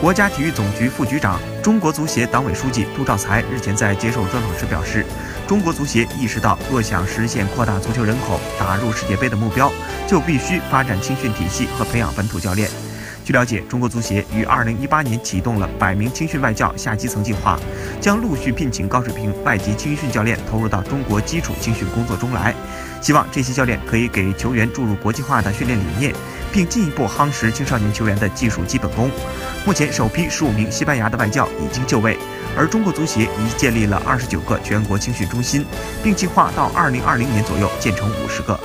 国家体育总局副局长、中国足协党委书记杜兆才日前在接受专访时表示，中国足协意识到，若想实现扩大足球人口、打入世界杯的目标，就必须发展青训体系和培养本土教练。据了解，中国足协于二零一八年启动了百名青训外教下基层计划，将陆续聘请高水平外籍青训教练投入到中国基础青训工作中来，希望这些教练可以给球员注入国际化的训练理念，并进一步夯实青少年球员的技术基本功。目前，首批十五名西班牙的外教已经就位，而中国足协已建立了二十九个全国青训中心，并计划到二零二零年左右建成五十个。